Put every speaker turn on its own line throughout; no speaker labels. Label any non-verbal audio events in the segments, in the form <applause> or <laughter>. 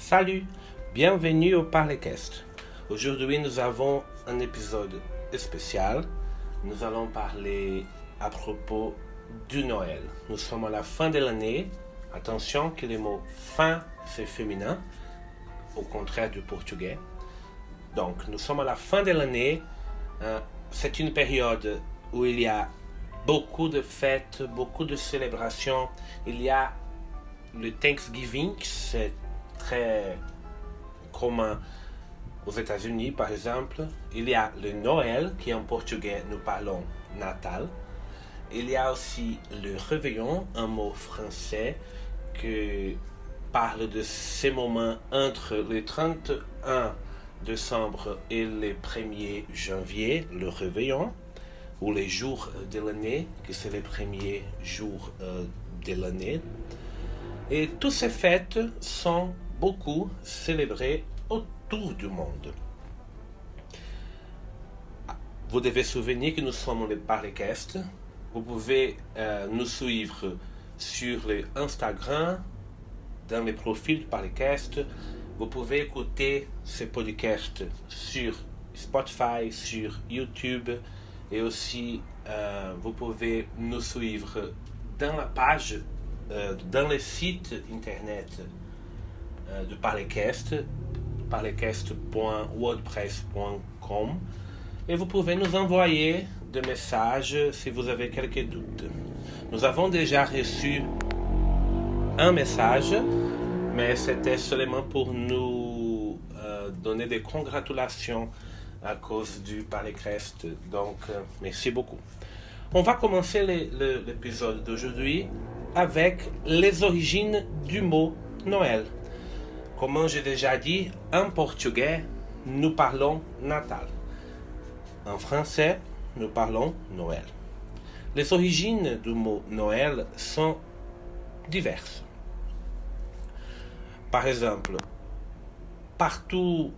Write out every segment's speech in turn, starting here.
Salut, bienvenue au Parlecast. Aujourd'hui, nous avons un épisode spécial. Nous allons parler à propos du Noël. Nous sommes à la fin de l'année. Attention que le mot fin, c'est féminin, au contraire du portugais. Donc, nous sommes à la fin de l'année. Euh, c'est une période où il y a beaucoup de fêtes, beaucoup de célébrations. Il y a le Thanksgiving, c'est très commun aux États-Unis, par exemple. Il y a le Noël, qui en portugais nous parlons Natal. Il y a aussi le réveillon, un mot français qui parle de ces moments entre le 31 décembre et le 1er janvier, le réveillon, ou les jours de l'année, que c'est les premiers jours euh, de l'année. Et toutes ces fêtes sont beaucoup célébrées autour du monde. Vous devez souvenir que nous sommes les Parlecast. Vous pouvez euh, nous suivre sur le Instagram, dans les profils Parlecast. Vous pouvez écouter ces podcasts sur Spotify, sur YouTube et aussi euh, vous pouvez nous suivre dans la page, euh, dans le site internet euh, de Parlecast, parlecast.wordpress.com et vous pouvez nous envoyer des messages si vous avez quelques doutes. Nous avons déjà reçu un message, mais c'était seulement pour nous euh, donner des congratulations à cause du Palécrest. Donc, euh, merci beaucoup. On va commencer l'épisode d'aujourd'hui avec les origines du mot Noël. Comme j'ai déjà dit, en portugais, nous parlons Natal. En français, nous parlons Noël. Les origines du mot Noël sont diverses. Par exemple, partout,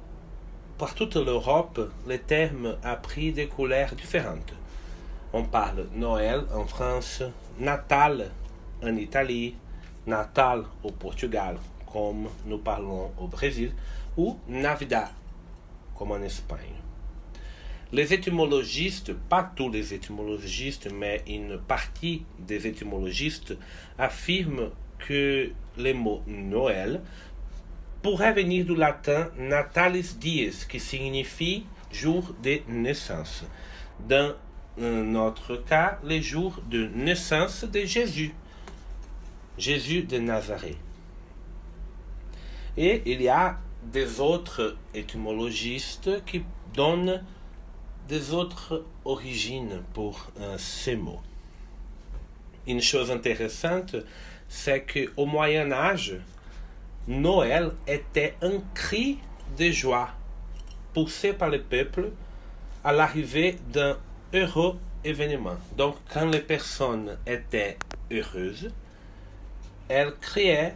par toute l'Europe, le terme a pris des couleurs différentes. On parle Noël en France, Natal en Italie, Natal au Portugal, comme nous parlons au Brésil, ou Navidad, comme en Espagne. Les étymologistes, pas tous les étymologistes, mais une partie des étymologistes affirment que le mot Noël pourrait venir du latin natalis dies, qui signifie jour de naissance. Dans notre cas, le jour de naissance de Jésus, Jésus de Nazareth. Et il y a des autres étymologistes qui donnent des autres origines pour euh, ces mots. Une chose intéressante, c'est qu'au Moyen Âge, Noël était un cri de joie poussé par le peuple à l'arrivée d'un heureux événement. Donc, quand les personnes étaient heureuses, elles criaient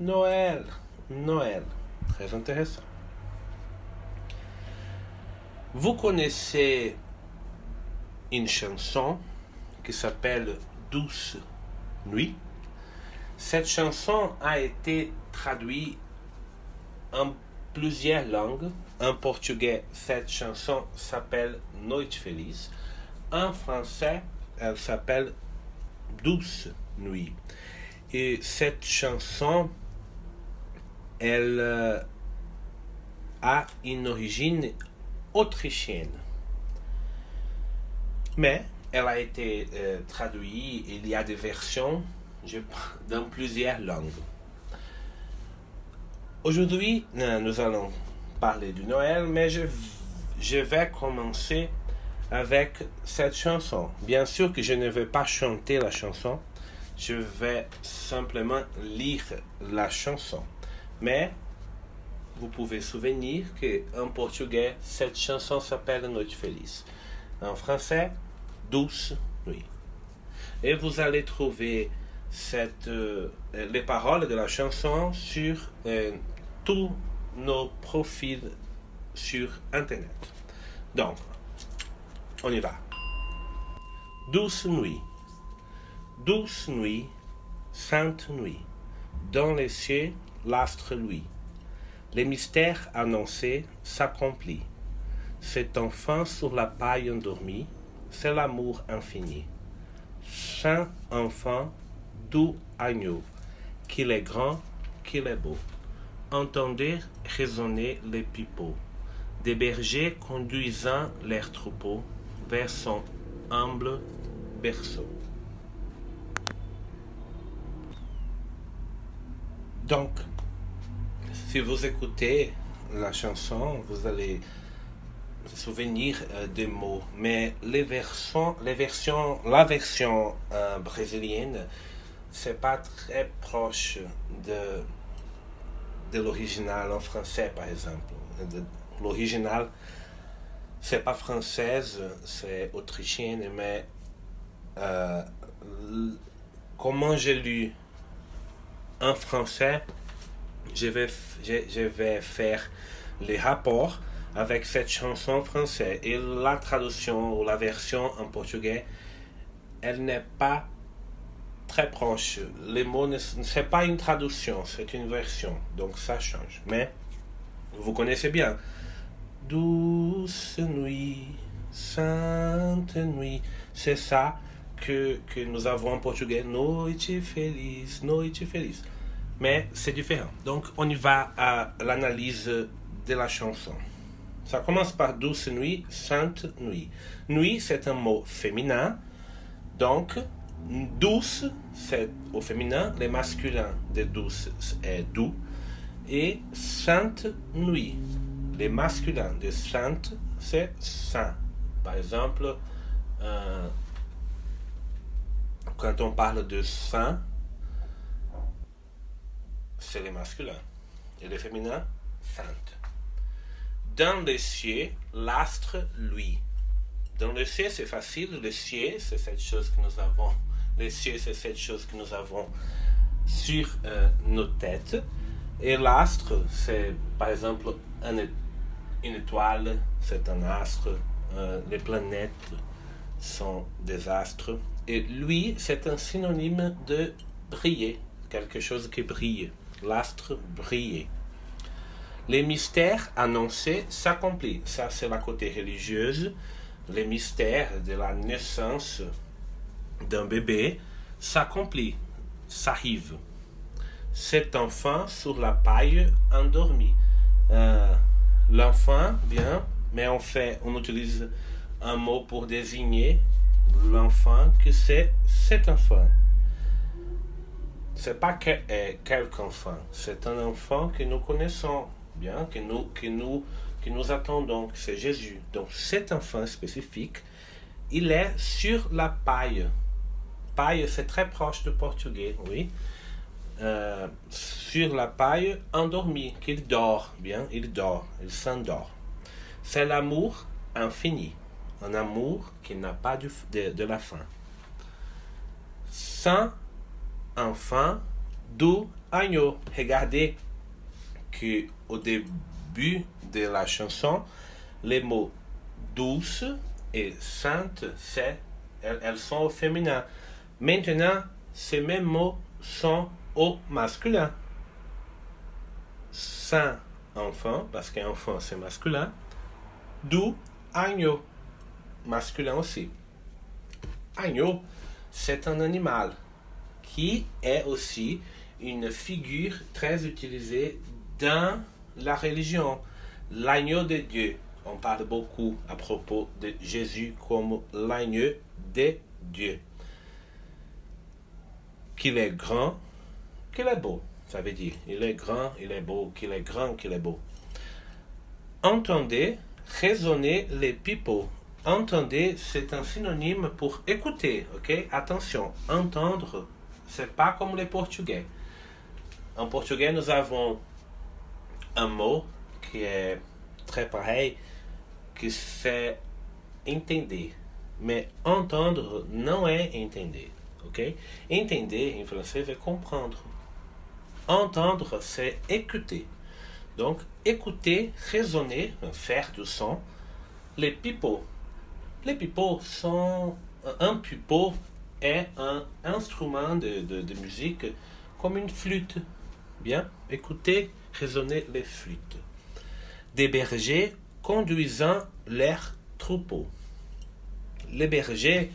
Noël, Noël. Très intéressant. Vous connaissez une chanson qui s'appelle Douce Nuit. Cette chanson a été traduite en plusieurs langues. En portugais, cette chanson s'appelle Noite Feliz. En français, elle s'appelle Douce Nuit. Et cette chanson, elle euh, a une origine autrichienne. Mais elle a été euh, traduite, il y a des versions dans plusieurs langues. Aujourd'hui, nous allons parler du Noël, mais je vais commencer avec cette chanson. Bien sûr que je ne vais pas chanter la chanson, je vais simplement lire la chanson. Mais vous pouvez souvenir qu'en portugais, cette chanson s'appelle Noite Feliz. En français, Douce Nuit. Et vous allez trouver cette, euh, les paroles de la chanson sur euh, tous nos profils sur Internet. Donc, on y va. Douce nuit, douce nuit, sainte nuit, dans les cieux l'astre lui. Les mystères annoncés s'accomplissent. Cet enfant sur la paille endormi, c'est l'amour infini. Saint enfant, doux agneau, qu'il est grand, qu'il est beau. Entendez résonner les pipeaux, des bergers conduisant leurs troupeaux vers son humble berceau. Donc, si vous écoutez la chanson, vous allez souvenir euh, des mots, mais les versions, la version euh, brésilienne, c'est pas très proche de, de l'original en français, par exemple. L'original, c'est pas française, c'est autrichienne, mais euh, comment j'ai lu en français, je vais, je, vais faire les rapports avec cette chanson française. Et la traduction ou la version en portugais, elle n'est pas très proche. Les mots, ne c'est pas une traduction, c'est une version. Donc ça change. Mais vous connaissez bien. Douce nuit, sainte nuit. C'est ça que, que nous avons en portugais. Noite feliz, noite feliz mais c'est différent. Donc, on y va à l'analyse de la chanson. Ça commence par douce nuit, sainte nuit. Nuit, c'est un mot féminin. Donc, douce, c'est au féminin. Le masculin de douce est doux. Et sainte nuit. Le masculin de sainte, c'est saint. Par exemple, euh, quand on parle de saint, c'est le masculin. Et le féminin, sainte. Dans le ciel, l'astre, lui. Dans le ciel, c'est facile. Le ciel, c'est cette chose que nous avons. Le ciel, c'est cette chose que nous avons sur euh, nos têtes. Et l'astre, c'est par exemple une étoile, c'est un astre. Euh, les planètes sont des astres. Et lui, c'est un synonyme de briller, quelque chose qui brille l'astre brillait. Les mystères annoncés s'accomplissent. Ça, c'est la côté religieuse. Les mystères de la naissance d'un bébé s'accomplissent, s'arrivent. Cet enfant sur la paille endormi. Euh, l'enfant, bien, mais on fait, on utilise un mot pour désigner l'enfant que c'est cet enfant c'est pas que, euh, quelqu'un enfant, c'est un enfant que nous connaissons bien, que nous, que nous, que nous attendons, c'est Jésus. Donc cet enfant spécifique, il est sur la paille. Paille, c'est très proche du portugais, oui. Euh, sur la paille, endormi, qu'il dort, bien, il dort, il s'endort. C'est l'amour infini, un amour qui n'a pas de, de la fin. Sans enfant do agneau. Regardez que au début de la chanson, les mots douce et sainte, c'est, elles, sont au féminin. Maintenant, ces mêmes mots sont au masculin. Saint enfant, parce qu'enfant c'est masculin. Doux agneau, masculin aussi. Agneau, c'est un animal qui est aussi une figure très utilisée dans la religion. L'agneau de Dieu. On parle beaucoup à propos de Jésus comme l'agneau de Dieu. Qu'il est grand, qu'il est beau. Ça veut dire, il est grand, il est beau, qu'il est grand, qu'il est beau. Entendez résonner les pipeaux. Entendez, c'est un synonyme pour écouter, ok? Attention, entendre c'est pas comme les portugais. En portugais, nous avons un mot qui est très pareil, que c'est entender. Mais entendre não é entender, ok? Entender em francês é comprendre. Entendre, c'est écouter. Donc, écouter, raisonner, faire du son. Les pipeaux. Les pipeaux sont. Un pipeau est un instrument de, musique comme une flûte. Bien, écoutez résonner les flûtes. Des bergers conduisant leurs troupeaux. Les bergers,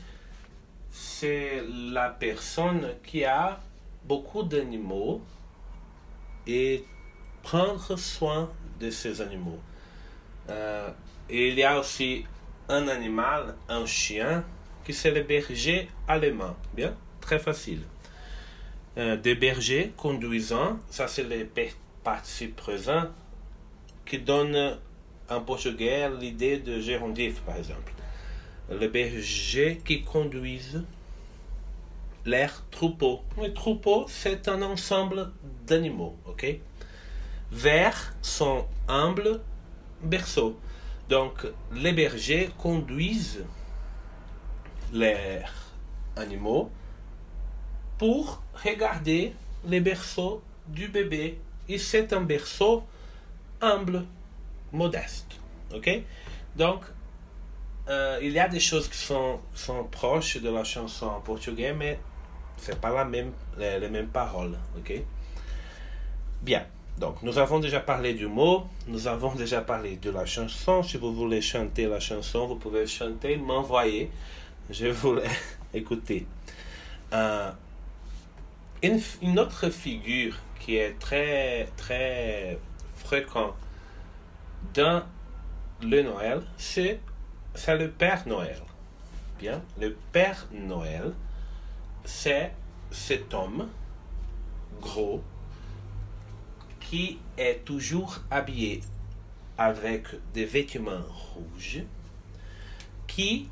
c'est la personne qui a beaucoup d'animaux et prendre soin de ces animaux. Euh, il y a aussi un animal, un chien, qui c'est le berger allemand. Bien, très facile. Euh, des bergers conduisant, ça c'est le participe présent qui donne en portugais l'idée de gérondif, par exemple. Les bergers qui conduisent leurs troupeaux. Les troupeaux, c'est un ensemble d'animaux, ok? Vers son humble berceau. Donc, les bergers conduisent leurs animaux pour regarder les berceaux du bébé. Et c'est un berceau humble, modeste. Ok? Donc, euh, il y a des choses qui sont, sont proches de la chanson en portugais, mais c'est pas la même, les, les, mêmes paroles. Ok? Bien. Donc, nous avons déjà parlé du mot, nous avons déjà parlé de la chanson. Si vous voulez chanter la chanson, vous pouvez chanter, m'envoyer. Je voulais <laughs> écouter. Euh, une, une, autre figure qui est très, très fréquente dans le Noël, c'est le Père Noël. Bien, le Père Noël, c'est cet homme gros qui est toujours habillé avec des vêtements rouges, qui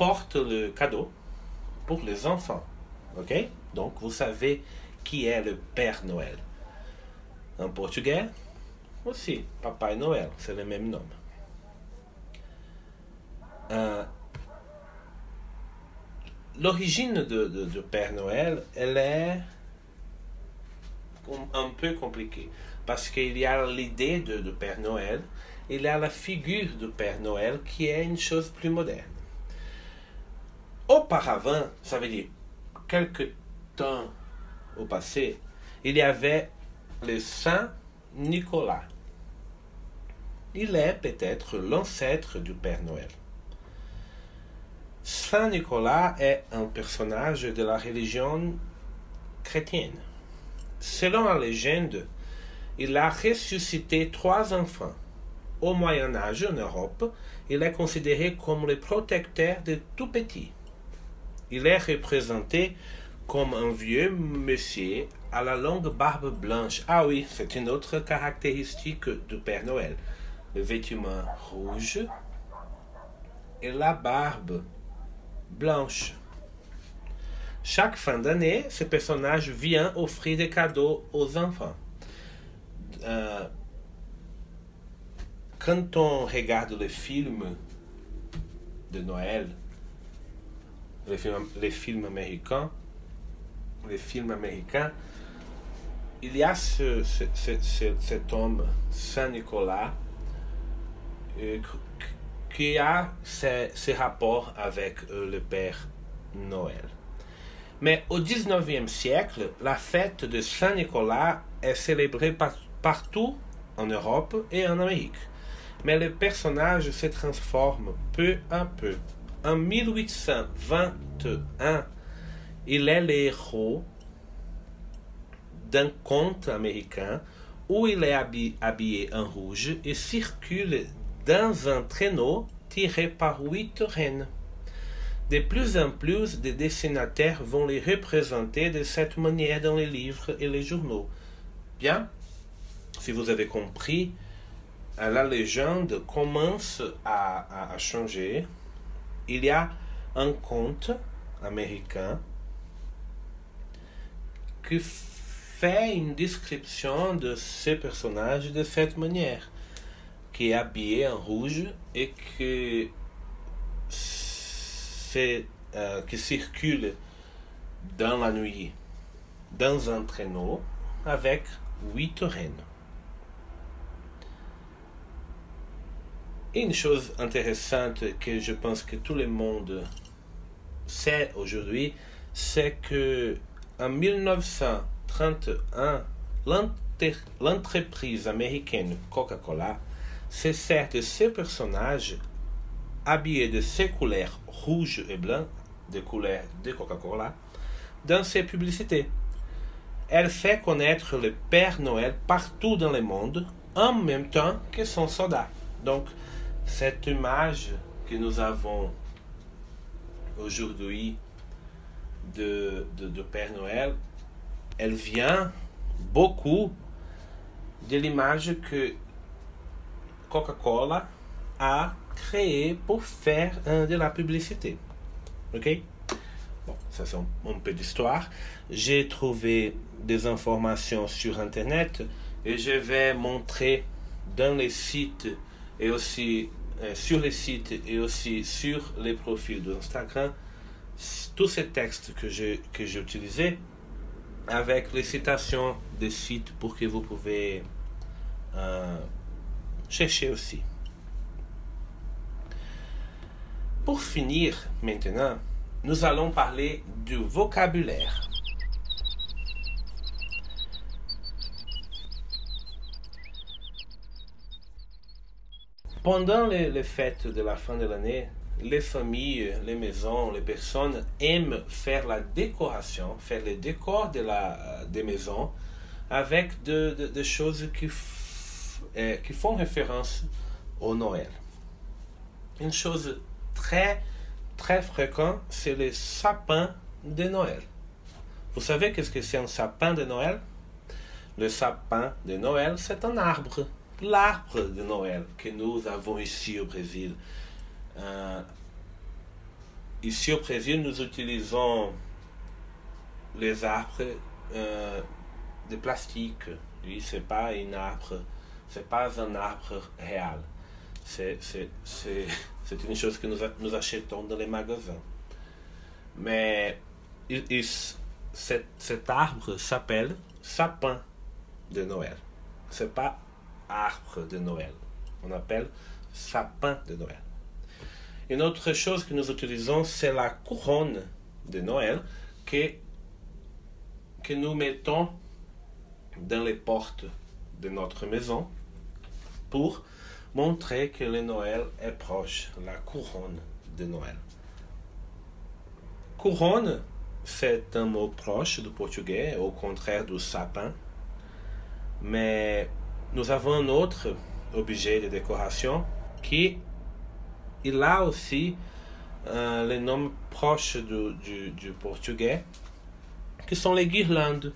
porte le cadeau pour les enfants. Ok? Donc vous savez qui est le Père Noël. En portugais, aussi, Papai Noël, c'est le même nom. Euh, L'origine de, de, Père Noël, elle est un peu compliquée. Parce qu'il y a l'idée de, Père Noël, il y a la figure de Père Noël qui est une chose plus moderne. Auparavant, ça veut dire quelques temps au passé, il y avait le Saint Nicolas. Il est peut-être l'ancêtre du Père Noël. Saint Nicolas est un personnage de la religion chrétienne. Selon la légende, il a ressuscité trois enfants. Au Moyen Âge, en Europe, il est considéré comme le protecteur de tout petit. Il est représenté comme un vieux monsieur à la longue barbe blanche. Ah oui, c'est une autre caractéristique du Père Noël. Le vêtement rouge et la barbe blanche. Chaque fin d'année, ce personnage vient offrir des cadeaux aux enfants. Euh, quand on regarde les films de Noël, les films, les films américains, les films américains, il y a ce, ce, ce, cet homme, Saint-Nicolas, euh, qui a ces rapports avec euh, le Père Noël. Mais au 19e siècle, la fête de Saint-Nicolas est célébrée par, partout en Europe et en Amérique. Mais le personnage se transforme peu à peu. En 1821, il est le d'un conte américain où il est habillé en rouge et circule dans un traîneau tiré par huit rennes. De plus en plus de dessinateurs vont les représenter de cette manière dans les livres et les journaux. Bien, si vous avez compris, la légende commence à changer. Il y a un conte américain qui fait une description de ce personnage de cette manière qui est habillé en rouge et c'est euh, qui circule dans la nuit dans un traîneau avec huit rennes. Une chose intéressante que je pense que tout le monde sait aujourd'hui, c'est que en 1900 1931, l'entreprise américaine Coca-Cola se sert de ces personnages habillés de ces couleurs rouges et blancs, des couleurs de Coca-Cola, dans ses publicités. Elle fait connaître le Père Noël partout dans le monde, en même temps que son soldat. Donc, cette image que nous avons aujourd'hui de, de, Père Noël, elle vient beaucoup de l'image que Coca-Cola a créée pour faire de la publicité. Ok? Bon, ça c'est un, peu d'histoire. J'ai trouvé des informations sur Internet et je vais montrer dans les sites et aussi euh, sur les sites et aussi sur les profils d'Instagram tous ces textes que j'ai que j'ai utilisés avec les citations des sites pour que vous pouvez euh, chercher aussi. Pour finir maintenant, nous allons parler du vocabulaire. Pendant les, fêtes de la fin de l'année, les familles, les maisons, les personnes aiment faire la décoration, faire le décor de la, des maisons avec des choses qui, euh, qui font référence au Noël. Une chose très, très fréquente, c'est le sapin de Noël. Vous savez qu'est-ce que c'est un sapin de Noël? Le sapin de Noël, c'est un arbre l'arbre de Noël que nous avons ici au Brésil. Euh, ici au Brésil, nous utilisons les arbres euh, de plastique. Lui, c'est pas un arbre, c'est pas un arbre réel. C'est, c'est, c'est, <laughs> c'est une chose que nous, nous achetons dans les magasins. Mais il, cet, cet arbre s'appelle sapin de Noël. C'est pas arbre de Noël. On appelle sapin de Noël. Une autre chose que nous utilisons, c'est la couronne de Noël que, que nous mettons dans les portes de notre maison pour montrer que le Noël est proche, la couronne de Noël. Couronne, c'est un mot proche du portugais, au contraire du sapin, mais nous avons un autre objet de décoration qui il a aussi euh, les noms proches du, du, du, portugais, qui sont les guirlandes.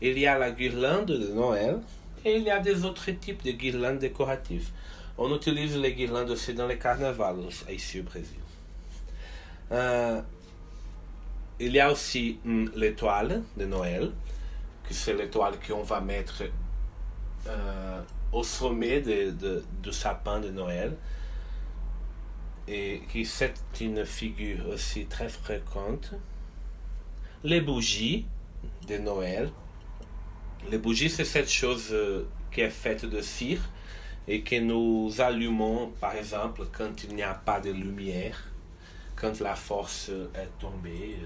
Il y a la guirlande de Noël et il y a des autres types de guirlandes décoratives. On utilise les guirlandes aussi dans les carnavals ici au Brésil. Euh, il y a aussi hum, l'étoile de Noël, que c'est l'étoile qu'on va mettre euh, au sommet de, de, du sapin de Noël. Et qui c'est une figure aussi très fréquente. Les bougies de Noël. Les bougies, c'est cette chose euh, qui est faite de cire et que nous allumons, par exemple, quand il n'y a pas de lumière, quand la force est tombée.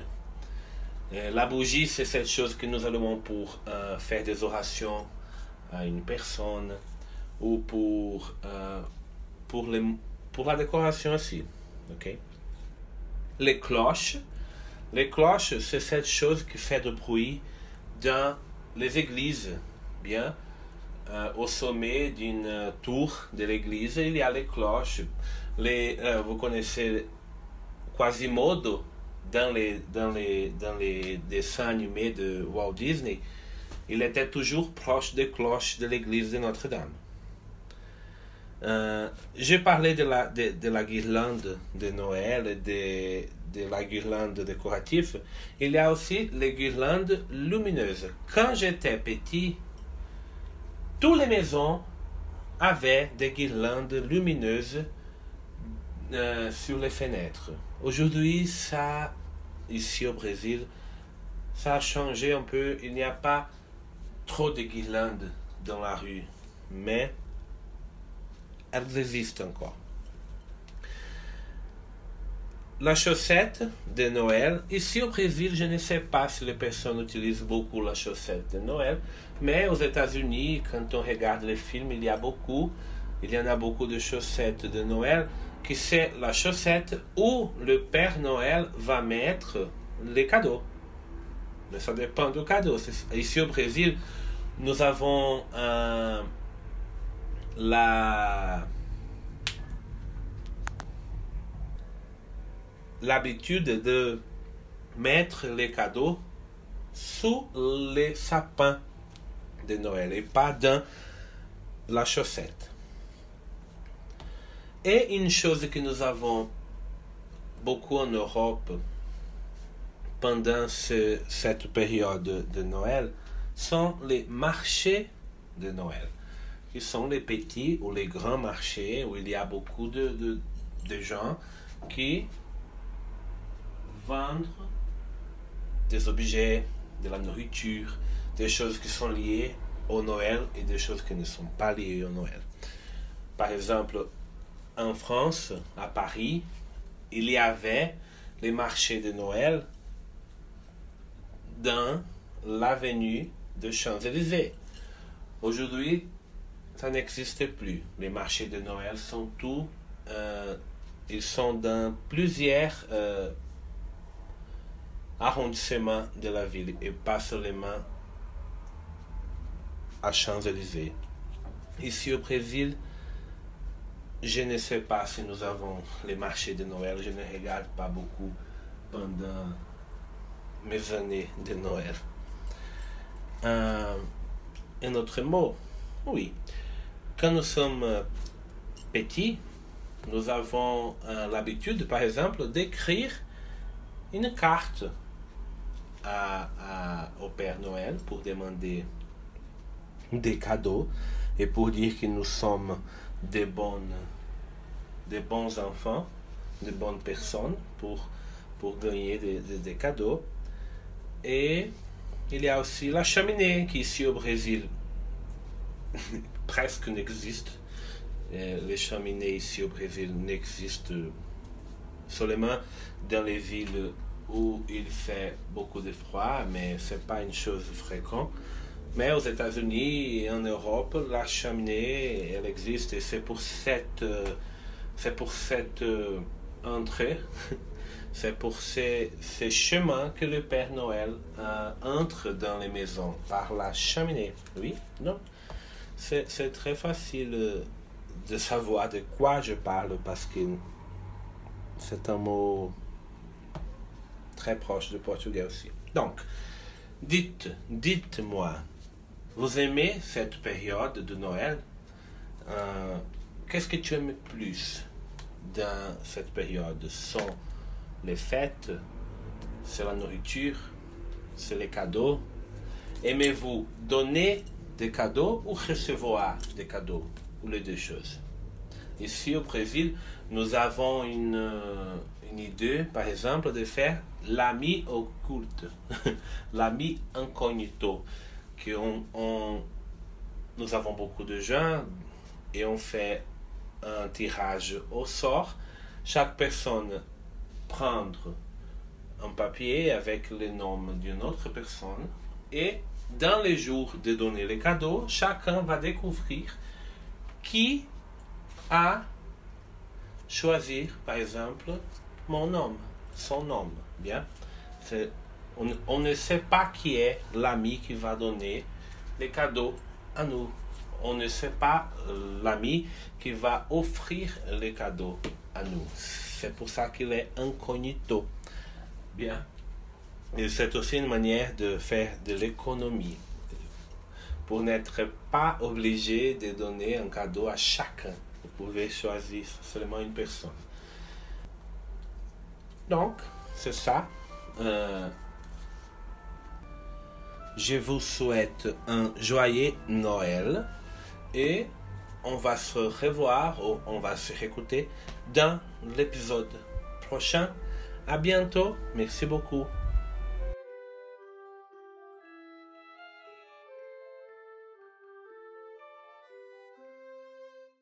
La bougie, c'est cette chose que nous allumons pour euh, faire des orations à une personne ou pour, euh, pour, les, la décoration aussi. ok? Les cloches. Les cloches, c'est cette chose qui fait de bruit dans les églises. Bien, euh, au sommet d'une tour de l'église, il y a les cloches. Les, euh, vous connaissez Quasimodo dans les, dans, les, dans les dessins animés de Walt Disney il était toujours proche des cloches de l'église de Notre-Dame. Euh, J'ai parlé de la, de, de, la guirlande de Noël de, de la guirlande décorative. Il y a aussi les guirlandes lumineuses. Quand j'étais petit, toutes les maisons avaient des guirlandes lumineuses euh, sur les fenêtres. Aujourd'hui, ça, ici au Brésil, ça a changé un peu. Il n'y a pas trop de guirlandes dans la rue, mais elles existent encore. la chaussette de Noël. Ici au Brésil, je ne sais pas si les personnes utilisent beaucoup la chaussette de Noël, mais aux États-Unis, quand on regarde les films, il y a beaucoup, il y en a beaucoup de chaussettes de Noël, qui c'est la chaussette où le Père Noël va mettre les cadeaux. Mais ça dépend du cadeau. Ici au Brésil, nous avons la l'habitude de mettre les cadeaux sous les sapins de Noël et pas dans la chaussette. Et une chose que nous avons beaucoup en Europe pendant cette période de Noël sont les marchés de Noël, qui sont les petits ou les grands marchés où il y a beaucoup de, de gens qui vendre des objets, de la nourriture, des choses qui sont liées au Noël et des choses qui ne sont pas liées au Noël. Par exemple, en France, à Paris, il y avait les marchés de Noël dans l'avenue de Champs-Élysées. Aujourd'hui, ça n'existe plus. Les marchés de Noël sont tous, euh, ils sont dans plusieurs euh, arrondissement de la ville et pas seulement à Champs-Élysées. Ici au Brésil, je ne sais pas si nous avons les marchés de Noël. Je ne regarde pas beaucoup pendant mes années de Noël. Euh, un autre mot, oui. Quand nous sommes petits, nous avons euh, l'habitude, par exemple, d'écrire une carte à, au Père Noël pour demander des cadeaux et pour dire que nous sommes des, bonnes, des bons enfants, de bonnes personnes pour, pour gagner des, des, cadeaux. Et il y a aussi la cheminée qui ici au Brésil <laughs> presque n'existe. Les cheminées ici au Brésil n'existent seulement dans les villes où il fait beaucoup de froid, mais ce n'est pas une chose fréquente. Mais aux États-Unis et en Europe, la cheminée, elle existe et c'est pour cette, euh, c'est pour cette euh, entrée, <laughs> c'est pour ces, ces, chemins que le Père Noël euh, entre dans les maisons par la cheminée. Oui, non? C'est très facile de savoir de quoi je parle parce que c'est un mot très proche du portugais aussi. Donc, dites, dites-moi, vous aimez cette période de Noël? Euh, Qu'est-ce que tu aimes plus dans cette période? Sont les fêtes C'est la nourriture C'est les cadeaux Aimez-vous donner des cadeaux ou recevoir des cadeaux Ou les deux choses? Ici au Brésil, nous avons une, euh, idée, par exemple, de faire l'ami occulte, <laughs> l'ami incognito, que on, nous avons beaucoup de gens et on fait un tirage au sort. Chaque personne prendre un papier avec le nom d'une autre personne et dans les jours de donner les cadeaux, chacun va découvrir qui a choisi, par exemple, mon nom, son nom. Bien? On, ne sait pas qui est l'ami qui va donner les cadeaux à nous. On ne sait pas euh, l'ami qui va offrir les cadeaux à nous. C'est pour ça qu'il est incognito. Bien. Et c'est aussi une manière de faire de l'économie. Pour n'être pas obligé de donner un cadeau à chacun. Vous pouvez choisir seulement une personne. Donc, c'est ça. Euh, je vous souhaite un joyeux Noël et on va se revoir ou on va se réécouter dans l'épisode prochain. À bientôt. Merci beaucoup.